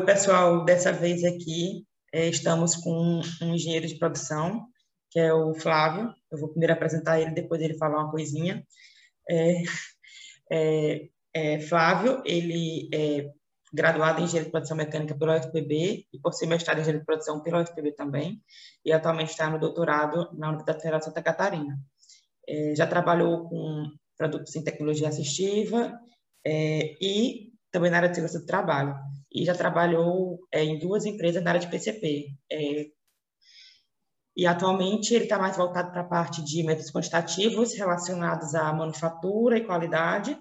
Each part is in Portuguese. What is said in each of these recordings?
Oi, pessoal. Dessa vez aqui é, estamos com um engenheiro de produção, que é o Flávio. Eu vou primeiro apresentar ele, depois ele falar uma coisinha. É, é, é Flávio, ele é graduado em engenharia de produção mecânica pela UFPB e possui mestrado em engenharia de produção pela UFPB também, e atualmente está no doutorado na Universidade Federal de Santa Catarina. É, já trabalhou com produtos em tecnologia assistiva é, e também na área de segurança do trabalho. E já trabalhou é, em duas empresas na área de PCP. É, e atualmente ele está mais voltado para a parte de métodos quantitativos relacionados à manufatura e qualidade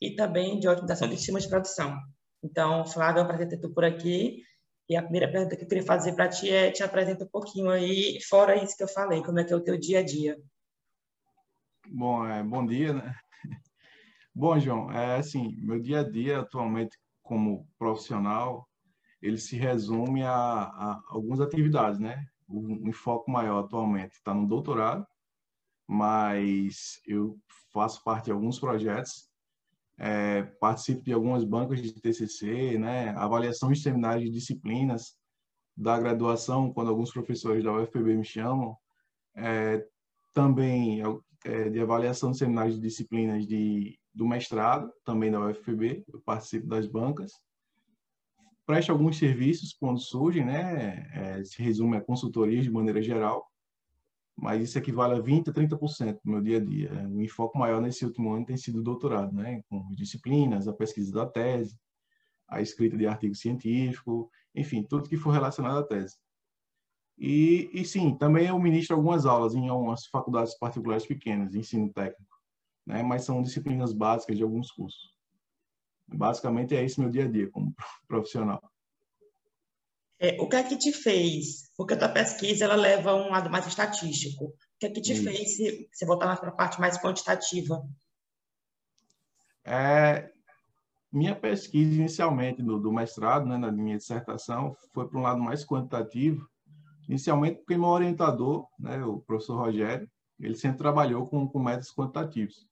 e também de otimização de sistemas de produção. Então, Flávio, é um prazer ter tu por aqui. E a primeira pergunta que eu queria fazer para ti é te apresenta um pouquinho aí, fora isso que eu falei, como é que é o teu dia a dia. Bom, é, bom dia, né? Bom, João, é assim, meu dia a dia atualmente como profissional, ele se resume a, a algumas atividades, né? O, o enfoque maior atualmente está no doutorado, mas eu faço parte de alguns projetos, é, participo de algumas bancas de TCC, né? Avaliação de seminários de disciplinas da graduação, quando alguns professores da UFPB me chamam, é, também é, de avaliação de seminários de disciplinas de, do mestrado, também da UFPB, eu participo das bancas. Presto alguns serviços quando surgem, né? É, se resume a consultorias de maneira geral, mas isso equivale a 20% a 30% do meu dia a dia. O enfoque maior nesse último ano tem sido o doutorado, né? com disciplinas, a pesquisa da tese, a escrita de artigo científico, enfim, tudo que for relacionado à tese. E, e sim, também eu ministro algumas aulas em algumas faculdades particulares pequenas, ensino técnico, né? mas são disciplinas básicas de alguns cursos. Basicamente é esse meu dia a dia como profissional. É, o que é que te fez? Porque a tua pesquisa ela leva um lado mais estatístico. O que é que te Isso. fez se você voltar mais para a parte mais quantitativa? É, minha pesquisa inicialmente do, do mestrado, né, na minha dissertação, foi para um lado mais quantitativo, Inicialmente, porque meu orientador, né, o professor Rogério, ele sempre trabalhou com, com métodos quantitativos.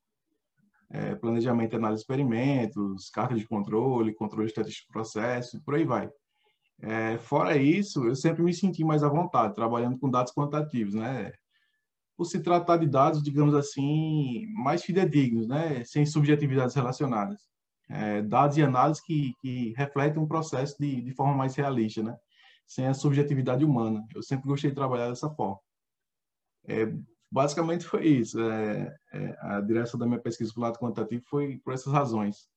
É, planejamento e análise de experimentos, cartas de controle, controle estatístico de processo, e por aí vai. É, fora isso, eu sempre me senti mais à vontade, trabalhando com dados quantitativos, né? Por se tratar de dados, digamos assim, mais fidedignos, né? Sem subjetividades relacionadas. É, dados e análises que, que refletem um processo de, de forma mais realista, né? sem a subjetividade humana. Eu sempre gostei de trabalhar dessa forma. É, basicamente foi isso. É, é, a direção da minha pesquisa para o lado quantitativo foi por essas razões.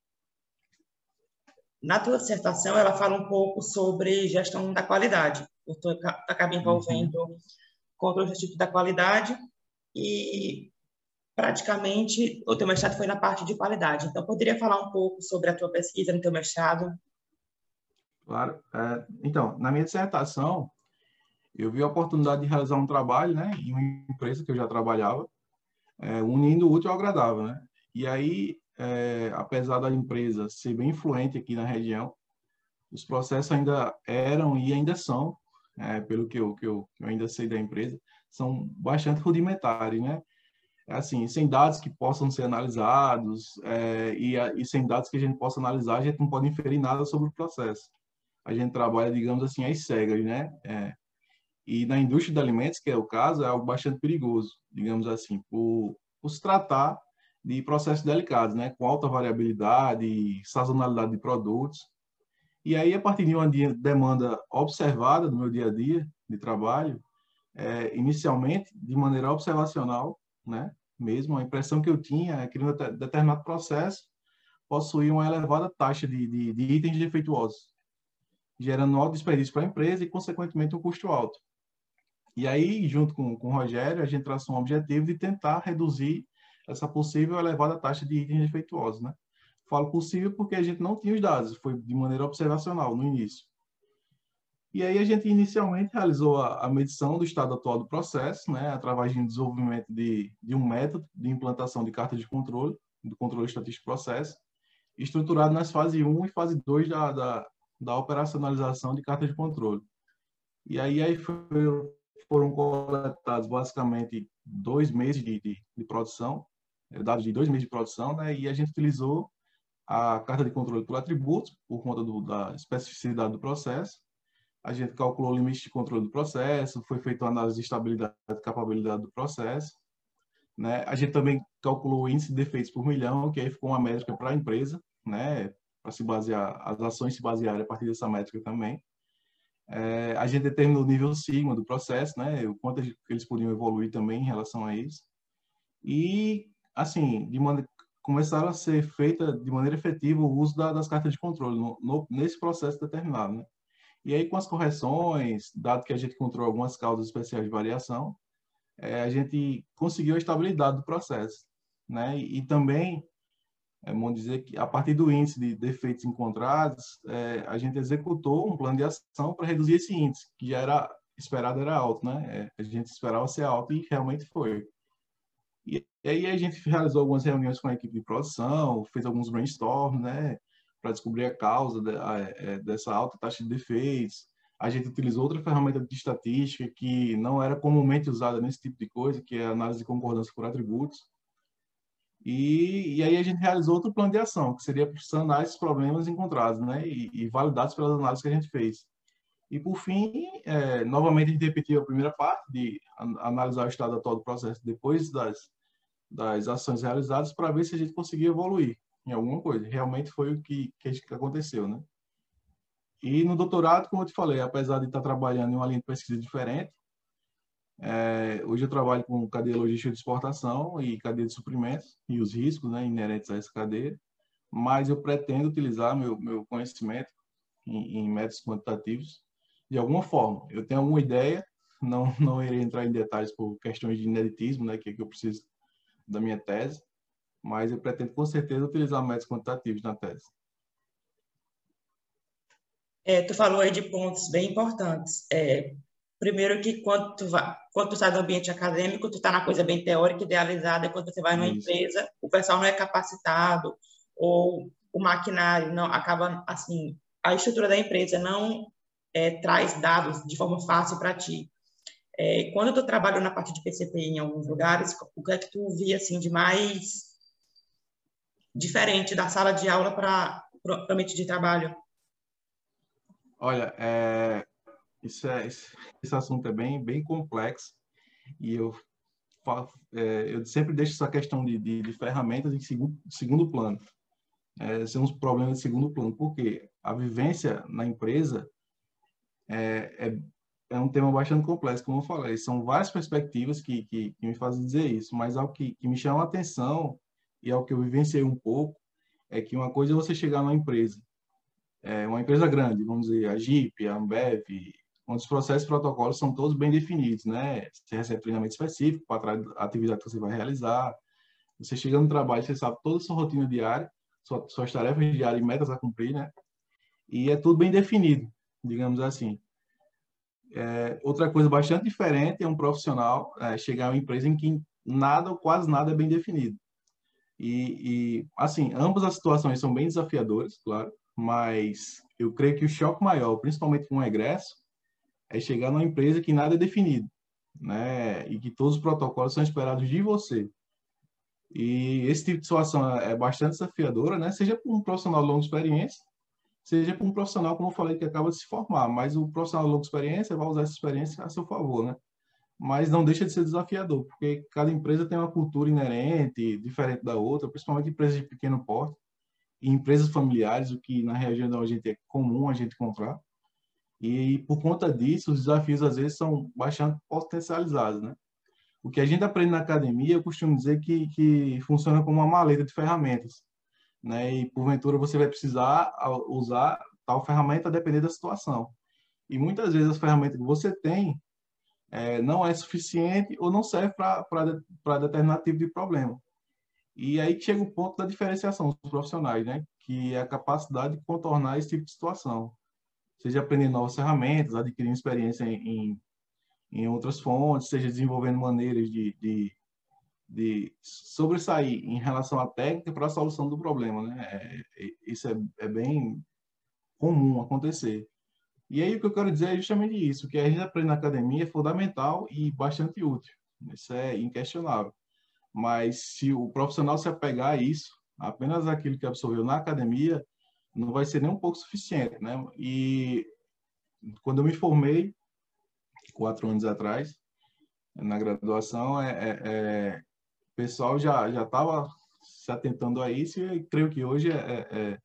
Na tua dissertação, ela fala um pouco sobre gestão da qualidade. Eu tô, acabei envolvendo uhum. controle objetivo da qualidade e praticamente o teu mestrado foi na parte de qualidade. Então, poderia falar um pouco sobre a tua pesquisa no teu mestrado? Claro. É, então, na minha dissertação, eu vi a oportunidade de realizar um trabalho, né, em uma empresa que eu já trabalhava, é, unindo o útil ao agradável, né? E aí, é, apesar da empresa ser bem influente aqui na região, os processos ainda eram e ainda são, é, pelo que eu, que eu, eu ainda sei da empresa, são bastante rudimentares, né? É assim, sem dados que possam ser analisados é, e, e, sem dados que a gente possa analisar, a gente não pode inferir nada sobre o processo a gente trabalha, digamos assim, às cegas, né? É, e na indústria de alimentos, que é o caso, é algo bastante perigoso, digamos assim, por, por se tratar de processos delicados, né? Com alta variabilidade, sazonalidade de produtos. E aí, a partir de uma demanda observada no meu dia a dia de trabalho, é, inicialmente, de maneira observacional, né? Mesmo, a impressão que eu tinha é que um determinado processo possuía uma elevada taxa de, de, de itens defeituosos gerando alto desperdício para a empresa e, consequentemente, um custo alto. E aí, junto com, com o Rogério, a gente traçou um objetivo de tentar reduzir essa possível elevada taxa de itens defeituosos, né? Falo possível porque a gente não tinha os dados, foi de maneira observacional no início. E aí a gente inicialmente realizou a, a medição do estado atual do processo, né, através de desenvolvimento de, de um método de implantação de carta de controle, do controle estatístico do processo, estruturado nas fases 1 e fase 2 da, da, da operacionalização de cartas de controle. E aí, aí foram coletados basicamente dois meses de, de, de produção, é, dados de dois meses de produção, né? e a gente utilizou a carta de controle por atributos, por conta do, da especificidade do processo. A gente calculou o limite de controle do processo, foi feita uma análise de estabilidade e capabilidade do processo. Né? A gente também calculou o índice de defeitos por milhão, que aí ficou uma métrica para a empresa, né? para se basear, as ações se basearem a partir dessa métrica também. É, a gente determinou o nível sigma do processo, né? O quanto eles podiam evoluir também em relação a isso. E, assim, de maneira, começaram a ser feita de maneira efetiva o uso da, das cartas de controle no, no, nesse processo determinado, né? E aí, com as correções, dado que a gente encontrou algumas causas especiais de variação, é, a gente conseguiu a estabilidade do processo, né? E, e também é bom dizer que, a partir do índice de defeitos encontrados, é, a gente executou um plano de ação para reduzir esse índice, que já era esperado era alto, né? É, a gente esperava ser alto e realmente foi. E, e, aí a gente realizou algumas reuniões com a equipe de produção, fez alguns brainstorms, né? Para descobrir a causa de, a, é, dessa alta taxa de defeitos. A gente utilizou outra ferramenta de estatística que não era comumente usada nesse tipo de coisa, que é a análise de concordância por atributos e, e aí a gente realizou outro plano de ação, que seria sanar esses problemas encontrados, né? E, e validados pelas análises que a gente fez. E, por fim, é, novamente a gente repetiu a primeira parte, de analisar o estado atual do processo depois das, das ações realizadas, para ver se a gente conseguia evoluir em alguma coisa. Realmente foi o que, que aconteceu, né? E no doutorado, como eu te falei, apesar de estar trabalhando em uma linha de pesquisa diferente, é, hoje eu trabalho com cadeia logística de exportação e cadeia de suprimentos e os riscos né, inerentes a essa cadeia, mas eu pretendo utilizar meu, meu conhecimento em, em métodos quantitativos de alguma forma. Eu tenho alguma ideia, não, não irei entrar em detalhes por questões de ineditismo, né, que, é que eu preciso da minha tese, mas eu pretendo com certeza utilizar métodos quantitativos na tese. É, tu falou aí de pontos bem importantes. É, Primeiro que quando tu, vai, quando tu sai do ambiente acadêmico, tu está na coisa bem teórica, idealizada, quando você vai numa Isso. empresa, o pessoal não é capacitado, ou o maquinário não acaba, assim, a estrutura da empresa não é, traz dados de forma fácil para ti. É, quando tu trabalhou na parte de PCP em alguns lugares, o que é que tu via, assim, de mais diferente da sala de aula para o ambiente de trabalho? Olha, é, isso é, esse assunto é bem, bem complexo e eu, é, eu sempre deixo essa questão de, de, de ferramentas em segundo, segundo plano. É, são uns problemas de segundo plano, porque a vivência na empresa é, é, é, um tema bastante complexo, como eu falei. São várias perspectivas que, que, que me fazem dizer isso, mas algo que, que me chama a atenção e algo que eu vivenciei um pouco é que uma coisa é você chegar numa empresa, é, uma empresa grande, vamos dizer, a Jeep, a Ambev, onde os processos e protocolos são todos bem definidos, né? Você recebe treinamento específico para a atividade que você vai realizar. Você chega no trabalho, você sabe toda a sua rotina diária, sua, suas tarefas diárias e metas a cumprir, né? E é tudo bem definido, digamos assim. É, outra coisa bastante diferente é um profissional é, chegar a uma empresa em que nada ou quase nada é bem definido. E, e, assim, ambas as situações são bem desafiadoras, claro, mas eu creio que o choque maior, principalmente com o egresso, é chegar numa empresa que nada é definido, né? E que todos os protocolos são esperados de você. E esse tipo de situação é bastante desafiadora, né? Seja para um profissional de longa experiência, seja para um profissional, como eu falei, que acaba de se formar. Mas o profissional de longa experiência vai usar essa experiência a seu favor, né? Mas não deixa de ser desafiador, porque cada empresa tem uma cultura inerente, diferente da outra, principalmente empresas de pequeno porte e empresas familiares, o que na região onde a gente é comum a gente encontrar. E por conta disso, os desafios às vezes são bastante potencializados, né? O que a gente aprende na academia, eu costumo dizer que, que funciona como uma maleta de ferramentas, né? E porventura você vai precisar usar tal ferramenta a depender da situação. E muitas vezes as ferramentas que você tem é, não é suficiente ou não serve para determinado tipo de problema. E aí chega o ponto da diferenciação dos profissionais, né? Que é a capacidade de contornar esse tipo de situação seja aprendendo novas ferramentas, adquirindo experiência em, em outras fontes, seja desenvolvendo maneiras de, de, de sobressair em relação à técnica para a solução do problema. Né? É, é, isso é, é bem comum acontecer. E aí o que eu quero dizer é justamente isso, que a gente aprende na academia é fundamental e bastante útil. Isso é inquestionável. Mas se o profissional se apegar a isso, Apenas aquilo que absorveu na academia não vai ser nem um pouco suficiente, né? E quando eu me formei, quatro anos atrás, na graduação, é, é, é o pessoal já já estava se atentando a isso e creio que hoje é, é, é a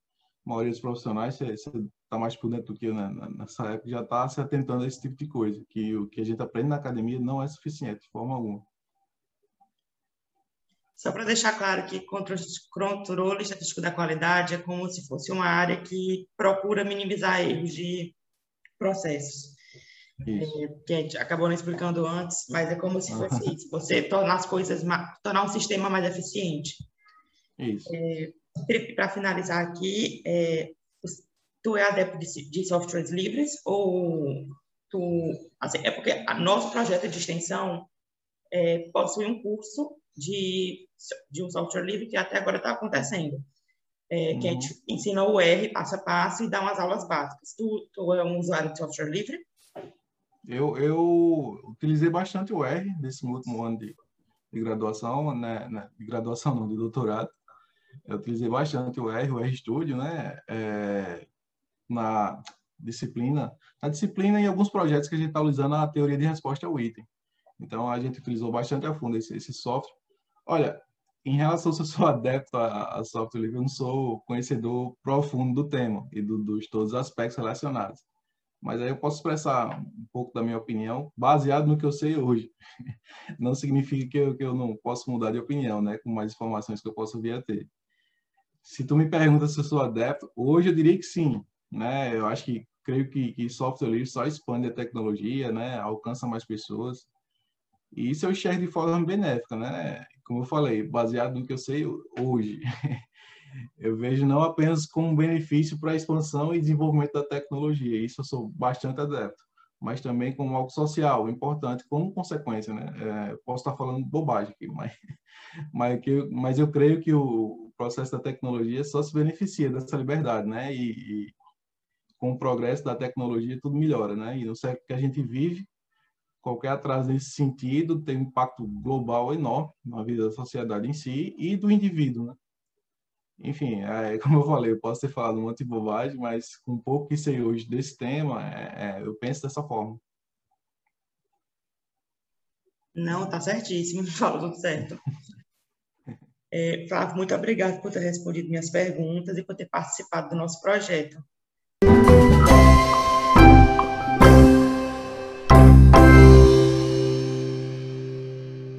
maioria dos profissionais você está mais por dentro do que eu, né? nessa época já está se atentando a esse tipo de coisa que o que a gente aprende na academia não é suficiente de forma alguma só para deixar claro que controle estatístico da qualidade é como se fosse uma área que procura minimizar erros de processos. É, que a gente acabou não explicando antes, mas é como se fosse isso. Você tornar as coisas, tornar um sistema mais eficiente. Isso. É, para finalizar aqui, é, tu é adepto de, de, softwares livres ou tu... Assim, é porque nosso projeto de extensão é, possui um curso de, de um software livre que até agora está acontecendo. É, uhum. Que a gente ensina o R passo a passo e dá umas aulas básicas. Tu, tu é um usuário de software livre? Eu, eu utilizei bastante o R nesse último ano de, de graduação, né, né, de graduação não, de doutorado. Eu utilizei bastante o R, o RStudio, né, é, na disciplina, na disciplina e alguns projetos que a gente está usando a teoria de resposta ao item. Então, a gente utilizou bastante a fundo esse, esse software. Olha, em relação se eu sou adepto a, a software livre, eu não sou conhecedor profundo do tema e do, dos todos os aspectos relacionados. Mas aí eu posso expressar um pouco da minha opinião, baseado no que eu sei hoje. Não significa que eu, que eu não posso mudar de opinião, né? Com mais informações que eu posso vir a ter. Se tu me pergunta se eu sou adepto, hoje eu diria que sim, né? Eu acho que creio que, que software livre só expande a tecnologia, né? Alcança mais pessoas. E isso eu enxergo de forma benéfica, né? Como eu falei, baseado no que eu sei hoje. Eu vejo não apenas como benefício para a expansão e desenvolvimento da tecnologia, isso eu sou bastante adepto, mas também como algo social, importante, como consequência, né? É, posso estar falando bobagem aqui, mas, mas, mas eu creio que o processo da tecnologia só se beneficia dessa liberdade, né? E, e com o progresso da tecnologia tudo melhora, né? E no século que a gente vive, qualquer atraso nesse sentido tem um impacto global enorme na vida da sociedade em si e do indivíduo, né? Enfim, é, como eu falei, eu posso ter falado um monte de bobagem, mas com um pouco que sei hoje desse tema, é, é, eu penso dessa forma. Não, tá certíssimo, falou tudo certo. É, Flávio, muito obrigado por ter respondido minhas perguntas e por ter participado do nosso projeto.